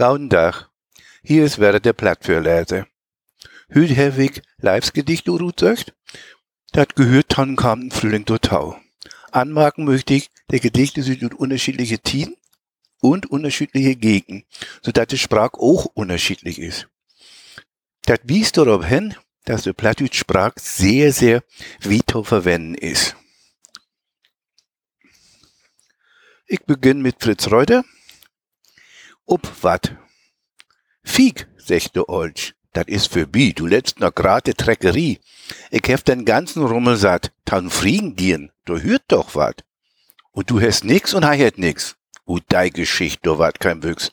Gaudendach. Hier ist Werder der Platt für Leser. Hüt Herwig Leibs Gedicht sagt, dat gehört dann kam Frühling Tau. Anmerken möchte ich, der Gedichte sind unterschiedliche Tiden und unterschiedliche Gegenden, so dass die Sprache auch unterschiedlich ist. Das wies darauf hin, dass die Plattdeutsch Sprache sehr, sehr vito verwenden ist. Ich beginne mit Fritz Reuter. Ob wat? Fieg, sechte Olsch. Dat is für bi, du letzt noch grade Treckerie. Ich hef den ganzen Rummel satt, tan friegen dirn, du hört doch wat. Und du hast nix und hei hat nix. U dei Geschicht, du wat kein Wüchs.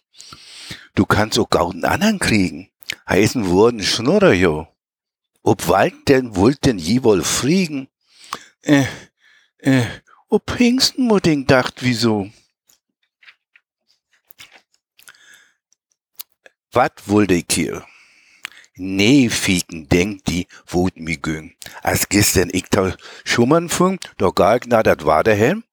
Du kannst auch gauden anderen kriegen. Heißen wurden Schnurrer, jo. Ob Wald denn wollt denn je wohl friegen? Äh, äh, ob Hingstenmudding dacht, wieso? Wat ich hier? Nee, Fieken, denkt die, wot mi güng. Als gestern ich da Schumann fung, da gar na dat war Helm,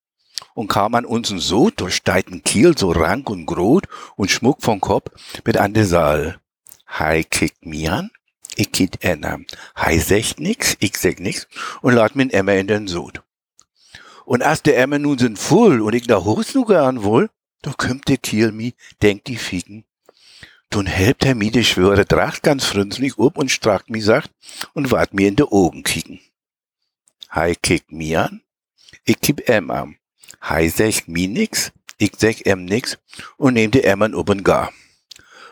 und kam an uns'n so durch steiten Kiel so rank und grot und Schmuck vom Kopf mit an de Saal. Hei kickt mi an, ich kitt enna. Hei secht nix, ich sag nix und lad min Emmer in den Sod. Und als der Emmer nun sind voll und ich da Hosnuge an wohl, da kümmt der Kiel mi, denkt die Fieken, Dun helpt er mi de schwöre Tracht ganz frünzlich ob und strackt mi sagt und wart mir in de Augen kicken. Hei kickt mi an, ich kipp em an. Hei sech mi nix, ich sech em nix und nehm de Emmern oben gar.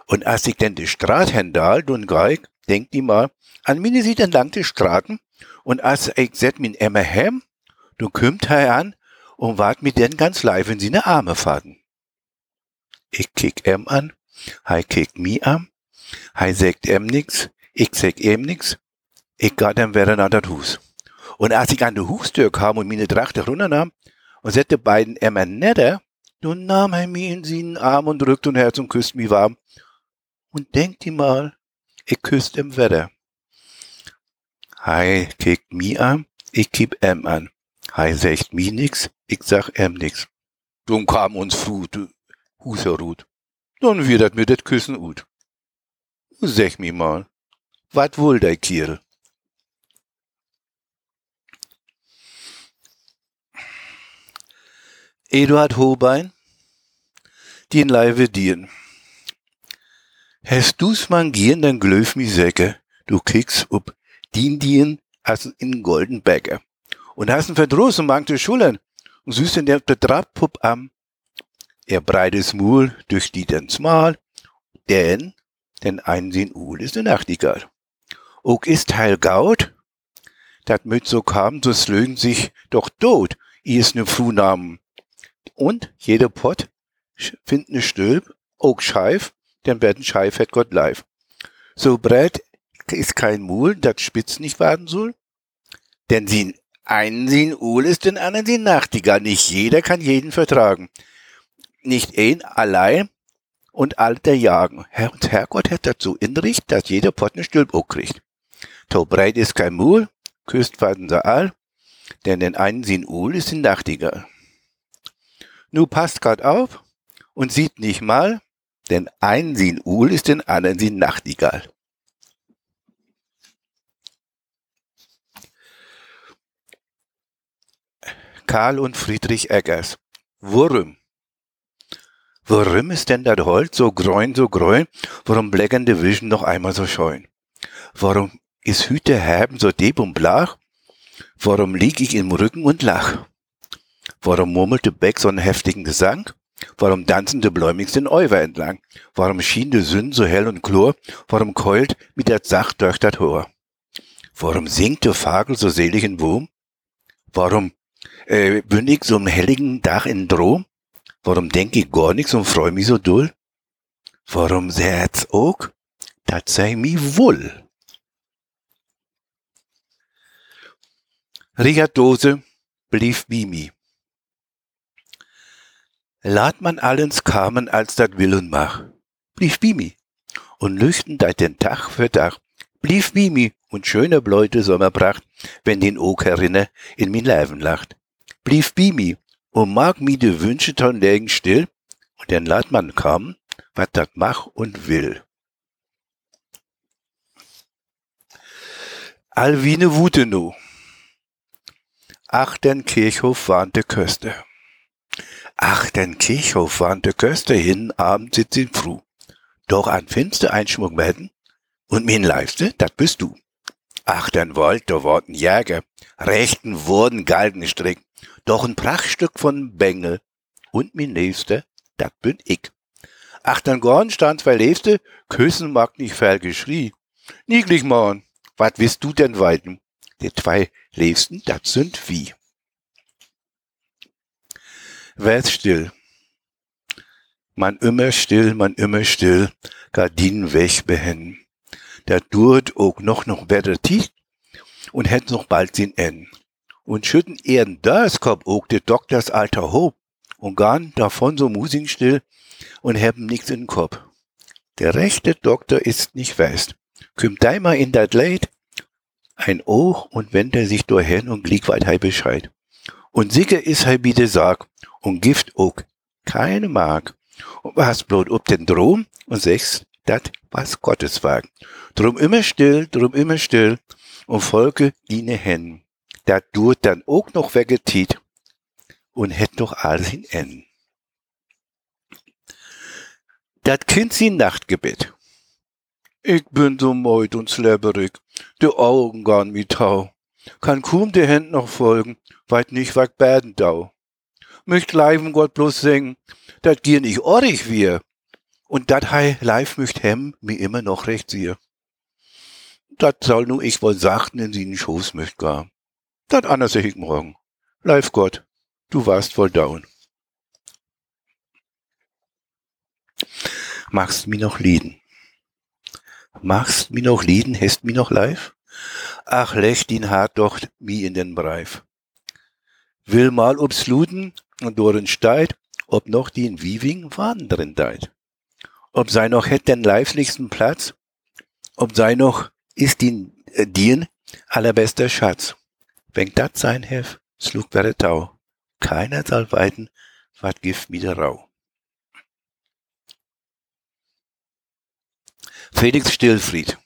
Und als ich denn de Strat hendal dun geig, denkt die mal, an mine sieht entlang de Straten und als ich set min Emmer hem, du kümmt hei an und wart mir denn ganz live in sine Arme faden. Ich kick em an, Hei kickt mi an, hei sagt em nix, ich sag em nix, ich geh dann wieder nach dat Hus. Und als ich an de Hustür kam und meine Trachte runternahm und sette beiden emmer netter, nun nahm er mi in seinen Arm und drückt und Herz und küsst mi warm. Und denkt die mal, ich küsst im Wetter. Hei kickt mi an, ich kipp em an. Hei sagt mi nix, ich sag em nix. Dum kam uns Fu, du Huserut. Nun wird mir det Küssen ut. Sech mi mal, wat wohl dei Kiel? Eduard Hobein, dien Leive dien. Hast du's man gien, dann glöf mi Säcke, du kickst ob dien dien as in golden Bäcker. Und hast n Verdruss und mankte Schulern und süß in der Betrapppupp am er breites Mul durch die den Smal, denn, denn einsinn Uhl ist ne Nachtigall. Ook ist heil gaut, dat müt so kam, so slögen sich doch tot, is ne Frunamen. Und jeder Pott find ne Stülp, ook scheif, denn werden scheif het Gott live. So breit ist kein Mul, dat spitz nicht werden soll, denn sie einen sehen Uhl ist, den anderen sehen Nachtigall. Nicht jeder kann jeden vertragen nicht ein allein und alter jagen. Herr und Herrgott hat dazu inricht, dass jeder Pott ne Stülp auch kriegt. To breit ist kein Mul, küsst werden sie all, denn den einen sin Uhl ist ein Nachtigall. Nu passt grad auf und sieht nicht mal, denn ein sin Uhl ist den anderen sin Nachtigall. Karl und Friedrich Eggers. Wurm. Warum ist denn das Holz so grün, so grün? Warum bläckern die Wischen noch einmal so scheun? Warum ist Hüte herben so deep und blach? Warum lieg ich im Rücken und lach? Warum murmelte Beck so einen heftigen Gesang? Warum tanzen die Bläumings den Euwer entlang? Warum schien die Sünn so hell und chlor? Warum keult mit der Zach durch das Hor? Warum singt der Fagel so selig in Wurm? Warum äh, ich so im helligen Dach in Drom? Warum denk ich gar nix und freu mich so doll? Warum seht's auch? Dat sei mi wohl. Richard Dose blieb Mimi. Lad man allens kamen, als dat will und mach. Blieb Mimi. Und lüchten deit den Tag für Tag. Blieb Mimi und schöne bläute Sommerpracht, wenn den Oak herinne in min Leiben lacht. Blieb Mimi und mag mi de Wünsche ton lägen still, und den Ladmann kam, was dat mach und will. Alwine Wutenow. Ach, den Kirchhof warnte Köste. Ach, den Kirchhof warnte Köste hin, abend sitzt in Fru. Doch an Finster einschmuck werden und min Leifste, dat bist du. Ach, den wollt, da worten Jäger, rechten wurden galten Strick, doch ein Prachtstück von Bengel und min Nächste, dat bin ich. Ach, dann gorn stand zwei Lefte, küssen mag nicht fel geschrie. Nieglich, Mann, wat willst du denn weiten? Die zwei Liebsten, dat sind wie. Werd still. Man immer still, man immer still, Gardinen weg behennen. Da durt ook noch noch wetter tief und hätt noch bald sin en. Und schütten ehren das Kopf ook de Doktors alter Hob und garn davon so musing still und haben nix in den Kopf. Der rechte Doktor ist nicht fest. Kümmt mal in dat Leid, ein Och und wendet er sich hin und glieg weit hei Bescheid. Und sicher is hei bitte sag, und Gift ook keine mag. Und was bloß ob den Drom und sechs, dat was Gottes wag. Drum immer still, drum immer still und Volke diene hen. Dat dur dann ook noch weggetiet und hätt noch alles in en. Dat Kind sie Nachtgebet. Ich bin so meut und slebberig, de Augen garn mi tau. Kann kaum de Händ noch folgen, weit nicht wag Bäden dau. Möcht leiven Gott bloß singen, dat gier nicht orrig wir. Und dat hei live möcht hem mi immer noch recht siehe. Dat soll nu ich wohl sachten in sinen Schoß möcht gar. Dat anders ich morgen. Live Gott, du warst wohl down. Magst mi noch lieden? Machst mi noch Lieden, hest mi noch live? Ach, lecht ihn hart doch mi in den Breif. Will mal ob's Luden und doren steit, ob noch die in Wiewing wandern deit. Ob sei noch hätt den leiflichsten Platz, ob sei noch ist ihn äh, dien allerbester Schatz. Wenn dat sein hef, slug wäre Tau. Keiner soll weiten, wat gift mi der Rau. Felix Stillfried.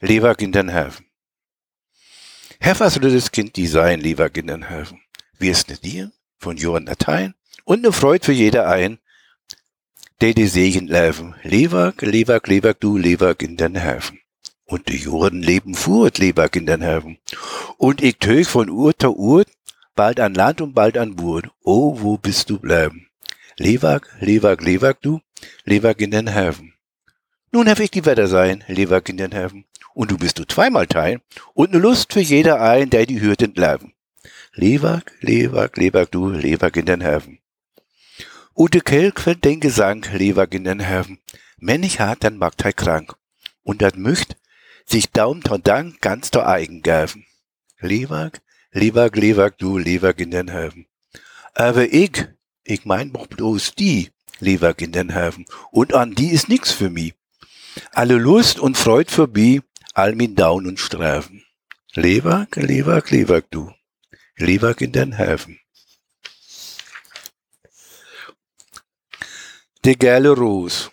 Lever in den Häfen. Heffers das Kind die sein, lieber in den Häfen. Wie ist ne dir? Von Johann Dateien und ne Freud für jeder ein, der die Segen leben. Lever, Lever, Lever, du Lever in den Häfen. Und die Juren leben furt, Lever in den Häfen. Und ich töch von Uhr zu Uhr, bald an Land und bald an Burt. Oh, wo bist du bleiben? Lever, Lever, Lever, du Lever in den Häfen. Nun hab ich die Wetter sein, lieber Kinderherren, und du bist du zweimal teil, und ne Lust für jeder ein, der die Hürden bleiben. Leberg, Leberg, Leberg, du, Leberg in den Herven. Ute Kelk fällt den Gesang, Leberg in den Herven. Männlich hart, dann mag er krank. Und dat möcht sich daum ton Dank ganz der eigen gäven. Leberg, Leberg, Leberg, du, Leberg in den Herven. Aber ich, ich mein doch bloß die, Leberg in den Herven. Und an die ist nix für mi. Alle Lust und Freud vorbei, all min Down und Strafen. Leberg, Leberg, Leberg, du. Leberg in den Häfen. De geile Ros.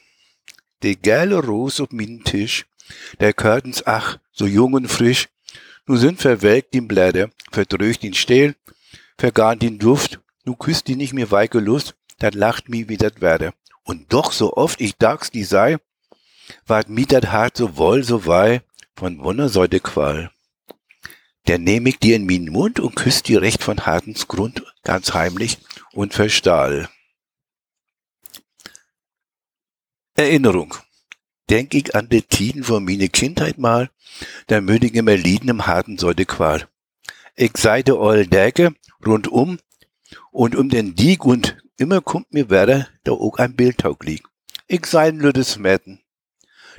De geile Ros auf min Tisch. Der Körtens, ach, so jung und frisch. Nu sind verwelkt die Blätter, verdröcht den Stehl, vergarnt den Duft, nu küsst die nicht mehr weike Lust, dat lacht mi wie dat werde. Und doch so oft ich dags die sei, ward mi dat hart so woll so wei, von wundersäude Qual. Der nehm ich dir in min Mund und küsst dir recht von Hartens Grund, ganz heimlich und verstahl. Erinnerung. Denk ich an de Tiden von mine Kindheit mal, da müdig immer Lieden im harten Säude Qual. Ich sei de oll Däke rundum und um den Dieg und immer kommt mir werder da auch ein Bildtaug liegt. Ich sei ein lüdes Metten,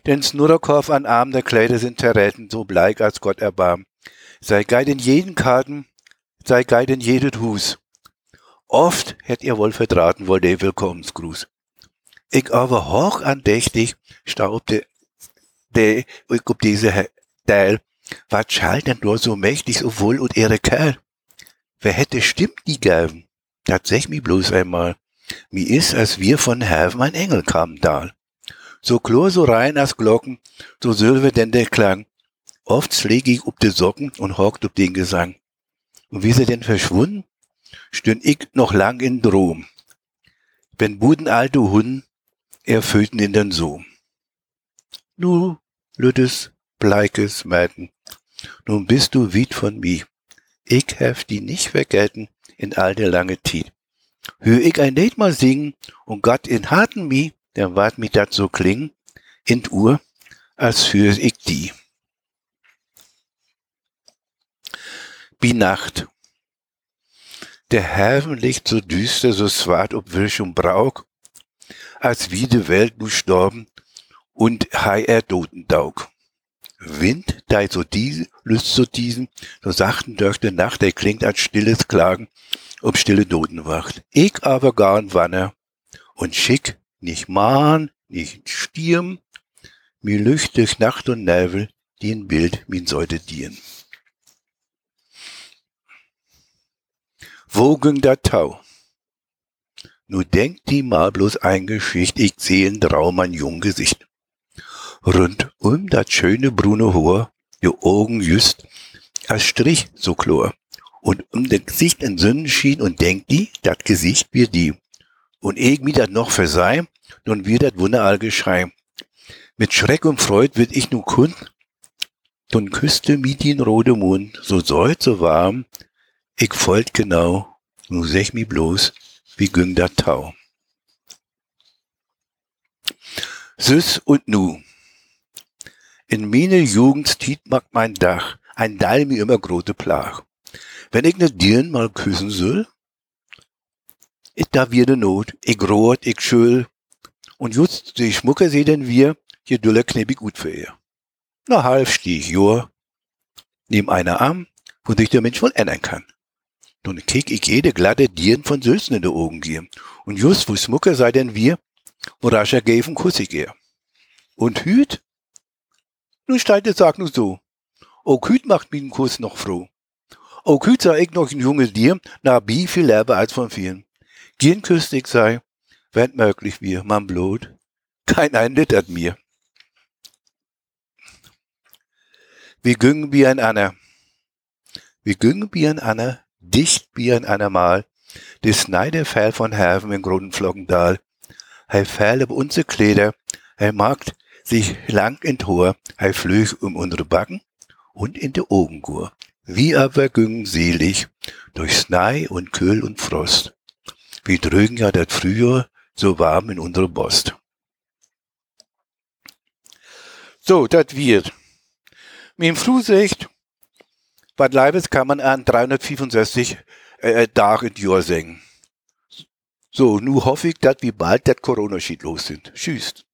denn Snurrkorf an Arm der Kleider sind zerräten, so bleich als Gott erbarm. Sei geid in jeden Karten, sei geid in jedet Hus. Oft hätt ihr wohl verdraten wohl der Willkommensgruß. Ich aber hoch andächtig staubte der, ich ob diese Teil, wat schallt denn nur so mächtig so wohl und ihre Kerl? Wer hätte stimmt die gaben? Das sag mi bloß einmal. Mir ist, als wir von Herven ein Engel kamen da. So klor, so rein als Glocken, so silber denn der Klang. Oft schläg ich up de Socken und hockt up den Gesang. Und wie sie denn verschwunden, stünd ich noch lang in Drom. Wenn Buden alte Hunden erfüllten in den Sohn. Nu, lüttes, bleikes Mäden, nun bist du weit von mi. Ich hef die nicht vergessen in all der lange Tiet. Hör ich ein Lied mal singen und Gott in harten mi, dann wart mi dat so klingen, in Uhr, als hör ich die. Bi Nacht. Der Herren liegt so düster, so swart ob Wirsch und Brauk, als wie de Welt nu storben und hei er Dotendaug. Wind, da so diese, lüst so diesen, so sachten durch die Nacht, der klingt als stilles Klagen, ob stille Noten wacht. Ich aber gar n Wanne und schick, nicht Mahn, nicht Stirn, mir lücht durch Nacht und Nebel, die ein Bild min sollte dienen. Wo ging der Tau? Nu denkt die mal bloß ein Geschicht, ich seh in Traum ein jung Gesicht. Rund um dat schöne brune Haar, je Augen just als Strich so chlor. Und um das Gesicht in Sonnenschien und denkt die, dat Gesicht wie die. Und ich mir dat noch verseih, nun wird dat wunderall Geschrei. Mit Schreck und Freud wird ich nu kund, nun küsste mi den rote Mund, so säut, so warm, ich folgt genau, nu sech mi bloß, wie güng dat Tau. Süß und nu. In meine Jugend tiet mag mein Dach, ein Dall mir immer grote Plach. Wenn ich ne Dirn mal küssen soll, ist da wieder ne Not, ich rot, ich schül, und just die Schmucke seh denn wir, hier dulle knebig gut für ihr. Na halb steh ich joa, nehm einer Arm, wo sich der Mensch wohl ändern kann. Nun kick ich jede glatte Dirn von Sülzen in de Augen gehen. Und just wo Schmucke sei denn wir, wo rascher gäfen kuss ich ihr. Und Hüt? Nun steigt es sag nur so. O Hüt macht den Kuss noch froh. O Hüt sei ich noch ein junges Dir, na bi viel lärber als von vielen. Gehen küsst ich sei, wenn möglich wir, man blut, kein ein littert mir. Wir güngen wie ein Anna. Wir güngen wie ein Anna, dicht wie ein Anna mal, des Neide fäll von Herven in Grundflockendal. Hei fäll ob unsere Kleider, hei magt sich lang in Tor, hei flöch um unsere Backen und in de Augengur. Wie aber güngen selig durch Snei und Köhl und Frost. Wie drögen ja dat Frühjahr so warm in unsere Bost. So, dat wird. Mit dem Frühsicht, Bad Leibes kann man an 365 äh, Tage in Jahr singen. So, nu hoffe ich, dass wir bald dat Corona-Schied los sind. Tschüss.